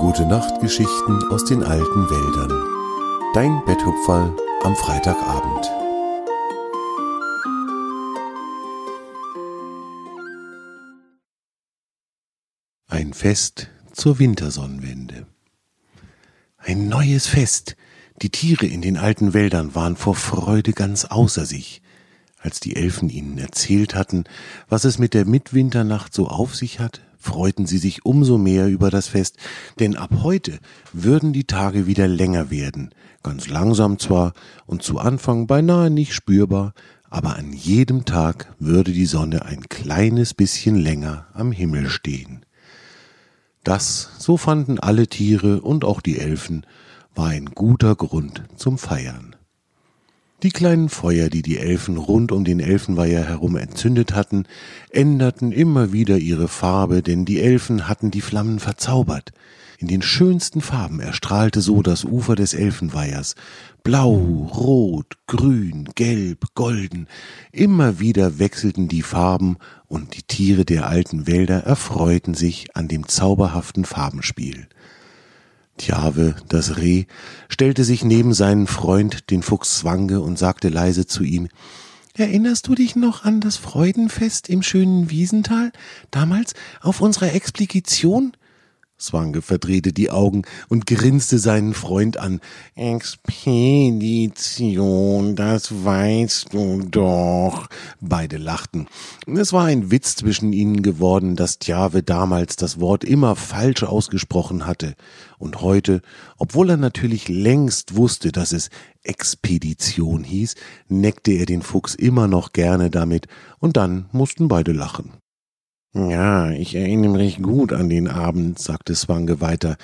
Gute Nachtgeschichten aus den alten Wäldern. Dein Betthupferl am Freitagabend. Ein Fest zur Wintersonnenwende. Ein neues Fest. Die Tiere in den alten Wäldern waren vor Freude ganz außer sich. Als die Elfen ihnen erzählt hatten, was es mit der Mitwinternacht so auf sich hat, freuten sie sich umso mehr über das Fest, denn ab heute würden die Tage wieder länger werden, ganz langsam zwar und zu Anfang beinahe nicht spürbar, aber an jedem Tag würde die Sonne ein kleines bisschen länger am Himmel stehen. Das, so fanden alle Tiere und auch die Elfen, war ein guter Grund zum Feiern. Die kleinen Feuer, die die Elfen rund um den Elfenweiher herum entzündet hatten, änderten immer wieder ihre Farbe, denn die Elfen hatten die Flammen verzaubert. In den schönsten Farben erstrahlte so das Ufer des Elfenweihers. Blau, rot, grün, gelb, golden. Immer wieder wechselten die Farben und die Tiere der alten Wälder erfreuten sich an dem zauberhaften Farbenspiel. Tjave, das Reh, stellte sich neben seinen Freund, den Fuchs Zwange, und sagte leise zu ihm Erinnerst du dich noch an das Freudenfest im schönen Wiesental, damals auf unserer Explication? Swange verdrehte die Augen und grinste seinen Freund an. Expedition, das weißt du doch. Beide lachten. Es war ein Witz zwischen ihnen geworden, dass Tjave damals das Wort immer falsch ausgesprochen hatte. Und heute, obwohl er natürlich längst wusste, dass es Expedition hieß, neckte er den Fuchs immer noch gerne damit, und dann mussten beide lachen. Ja, ich erinnere mich gut an den Abend, sagte Swange weiter.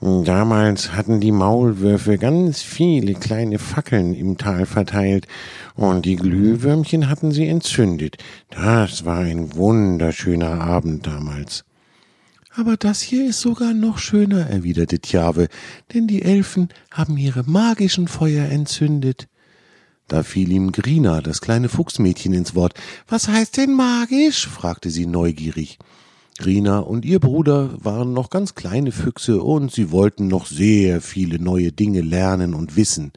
Damals hatten die Maulwürfe ganz viele kleine Fackeln im Tal verteilt und die Glühwürmchen hatten sie entzündet. Das war ein wunderschöner Abend damals. Aber das hier ist sogar noch schöner, erwiderte Tjave, denn die Elfen haben ihre magischen Feuer entzündet. Da fiel ihm Grina, das kleine Fuchsmädchen, ins Wort. Was heißt denn magisch? fragte sie neugierig. Grina und ihr Bruder waren noch ganz kleine Füchse und sie wollten noch sehr viele neue Dinge lernen und wissen.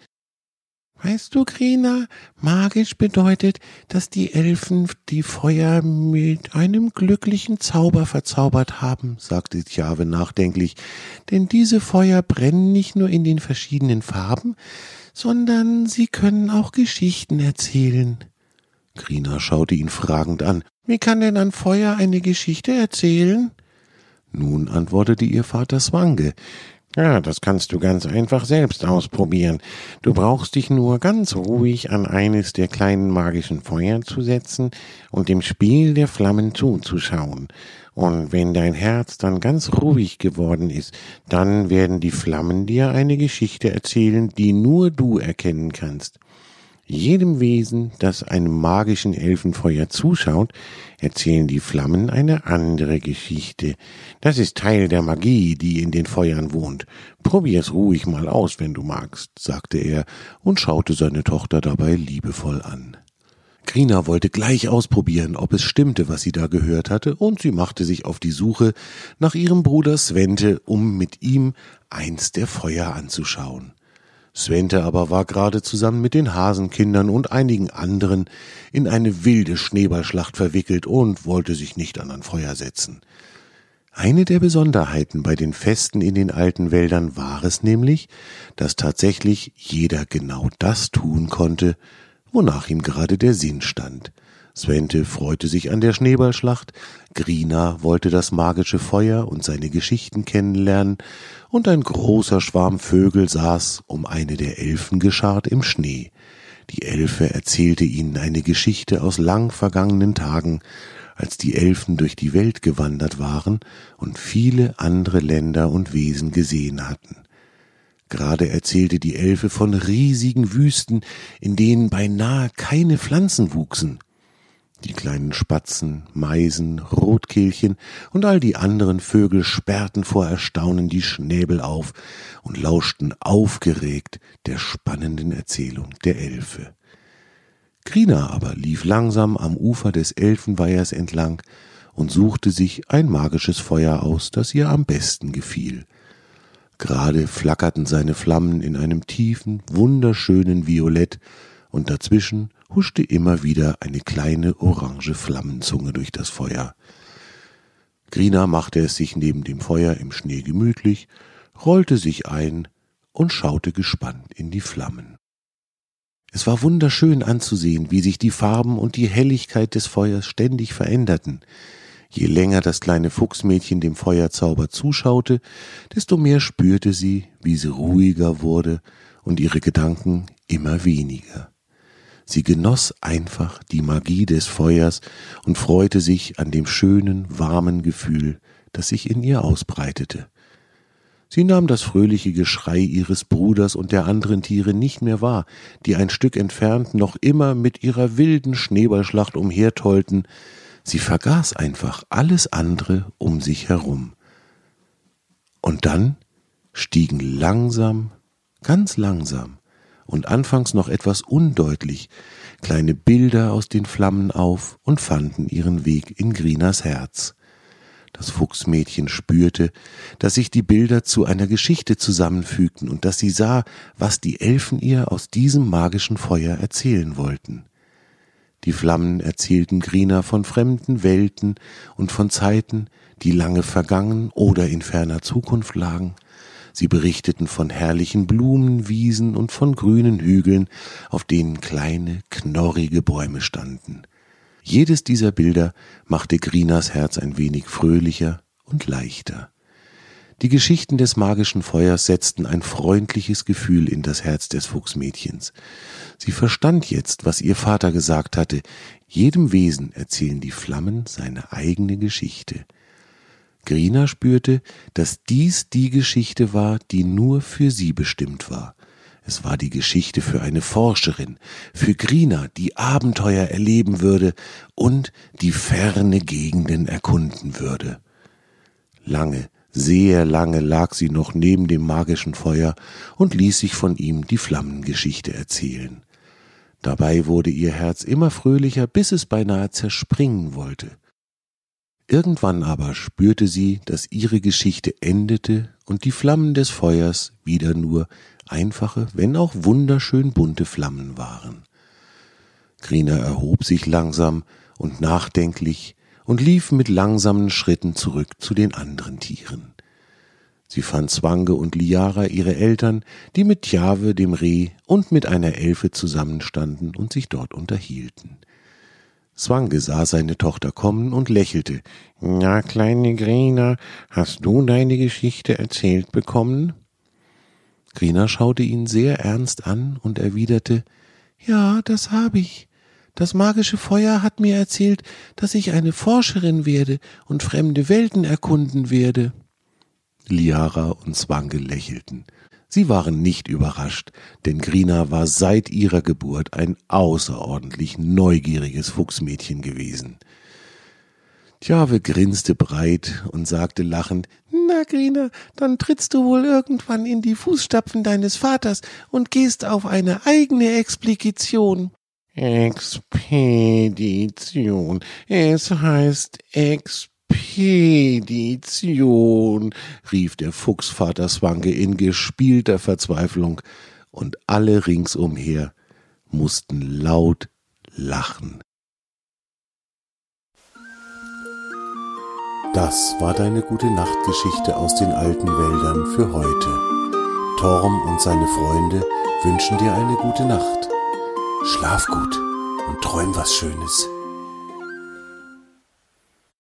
Weißt du, Grina, magisch bedeutet, dass die Elfen die Feuer mit einem glücklichen Zauber verzaubert haben, sagte Tjave nachdenklich, denn diese Feuer brennen nicht nur in den verschiedenen Farben, sondern sie können auch Geschichten erzählen. Grina schaute ihn fragend an. Wie kann denn ein Feuer eine Geschichte erzählen? Nun antwortete ihr Vater Swange. Ja, das kannst du ganz einfach selbst ausprobieren. Du brauchst dich nur ganz ruhig an eines der kleinen magischen Feuer zu setzen und dem Spiel der Flammen zuzuschauen. Und wenn dein Herz dann ganz ruhig geworden ist, dann werden die Flammen dir eine Geschichte erzählen, die nur du erkennen kannst. Jedem Wesen, das einem magischen Elfenfeuer zuschaut, erzählen die Flammen eine andere Geschichte. Das ist Teil der Magie, die in den Feuern wohnt. Probier's ruhig mal aus, wenn du magst, sagte er und schaute seine Tochter dabei liebevoll an. Grina wollte gleich ausprobieren, ob es stimmte, was sie da gehört hatte, und sie machte sich auf die Suche nach ihrem Bruder Svente, um mit ihm eins der Feuer anzuschauen. Svente aber war gerade zusammen mit den Hasenkindern und einigen anderen in eine wilde Schneeballschlacht verwickelt und wollte sich nicht an ein Feuer setzen. Eine der Besonderheiten bei den Festen in den alten Wäldern war es nämlich, dass tatsächlich jeder genau das tun konnte, wonach ihm gerade der Sinn stand. Svente freute sich an der Schneeballschlacht, Grina wollte das magische Feuer und seine Geschichten kennenlernen, und ein großer Schwarm Vögel saß um eine der Elfen geschart im Schnee. Die Elfe erzählte ihnen eine Geschichte aus lang vergangenen Tagen, als die Elfen durch die Welt gewandert waren und viele andere Länder und Wesen gesehen hatten. Gerade erzählte die Elfe von riesigen Wüsten, in denen beinahe keine Pflanzen wuchsen. Die kleinen Spatzen, Meisen, Rotkehlchen und all die anderen Vögel sperrten vor Erstaunen die Schnäbel auf und lauschten aufgeregt der spannenden Erzählung der Elfe. Grina aber lief langsam am Ufer des Elfenweihers entlang und suchte sich ein magisches Feuer aus, das ihr am besten gefiel. Gerade flackerten seine Flammen in einem tiefen, wunderschönen Violett, und dazwischen huschte immer wieder eine kleine orange Flammenzunge durch das Feuer. Grina machte es sich neben dem Feuer im Schnee gemütlich, rollte sich ein und schaute gespannt in die Flammen. Es war wunderschön anzusehen, wie sich die Farben und die Helligkeit des Feuers ständig veränderten. Je länger das kleine Fuchsmädchen dem Feuerzauber zuschaute, desto mehr spürte sie, wie sie ruhiger wurde und ihre Gedanken immer weniger. Sie genoss einfach die Magie des Feuers und freute sich an dem schönen, warmen Gefühl, das sich in ihr ausbreitete. Sie nahm das fröhliche Geschrei ihres Bruders und der anderen Tiere nicht mehr wahr, die ein Stück entfernt noch immer mit ihrer wilden Schneeballschlacht umhertollten. Sie vergaß einfach alles andere um sich herum. Und dann stiegen langsam, ganz langsam, und anfangs noch etwas undeutlich kleine Bilder aus den Flammen auf und fanden ihren Weg in Grinas Herz. Das Fuchsmädchen spürte, dass sich die Bilder zu einer Geschichte zusammenfügten und dass sie sah, was die Elfen ihr aus diesem magischen Feuer erzählen wollten. Die Flammen erzählten Grina von fremden Welten und von Zeiten, die lange vergangen oder in ferner Zukunft lagen, Sie berichteten von herrlichen Blumenwiesen und von grünen Hügeln, auf denen kleine, knorrige Bäume standen. Jedes dieser Bilder machte Grinas Herz ein wenig fröhlicher und leichter. Die Geschichten des magischen Feuers setzten ein freundliches Gefühl in das Herz des Fuchsmädchens. Sie verstand jetzt, was ihr Vater gesagt hatte, jedem Wesen erzählen die Flammen seine eigene Geschichte. Grina spürte, dass dies die Geschichte war, die nur für sie bestimmt war. Es war die Geschichte für eine Forscherin, für Grina, die Abenteuer erleben würde und die ferne Gegenden erkunden würde. Lange, sehr lange lag sie noch neben dem magischen Feuer und ließ sich von ihm die Flammengeschichte erzählen. Dabei wurde ihr Herz immer fröhlicher, bis es beinahe zerspringen wollte. Irgendwann aber spürte sie, dass ihre Geschichte endete und die Flammen des Feuers wieder nur einfache, wenn auch wunderschön bunte Flammen waren. Grina erhob sich langsam und nachdenklich und lief mit langsamen Schritten zurück zu den anderen Tieren. Sie fand Zwange und Liara ihre Eltern, die mit Tjave, dem Reh, und mit einer Elfe zusammenstanden und sich dort unterhielten. Zwange sah seine Tochter kommen und lächelte. Na, kleine Grina, hast du deine Geschichte erzählt bekommen? Grina schaute ihn sehr ernst an und erwiderte Ja, das habe ich. Das magische Feuer hat mir erzählt, dass ich eine Forscherin werde und fremde Welten erkunden werde. Liara und Zwange lächelten. Sie waren nicht überrascht, denn Grina war seit ihrer Geburt ein außerordentlich neugieriges Fuchsmädchen gewesen. Tjave grinste breit und sagte lachend, Na, Grina, dann trittst du wohl irgendwann in die Fußstapfen deines Vaters und gehst auf eine eigene Explikation. Expedition. Es heißt Expedition. Expedition, rief der Fuchsvater Swanke in gespielter Verzweiflung, und alle ringsumher mussten laut lachen. Das war deine gute Nachtgeschichte aus den alten Wäldern für heute. Torm und seine Freunde wünschen dir eine gute Nacht. Schlaf gut und träum was Schönes.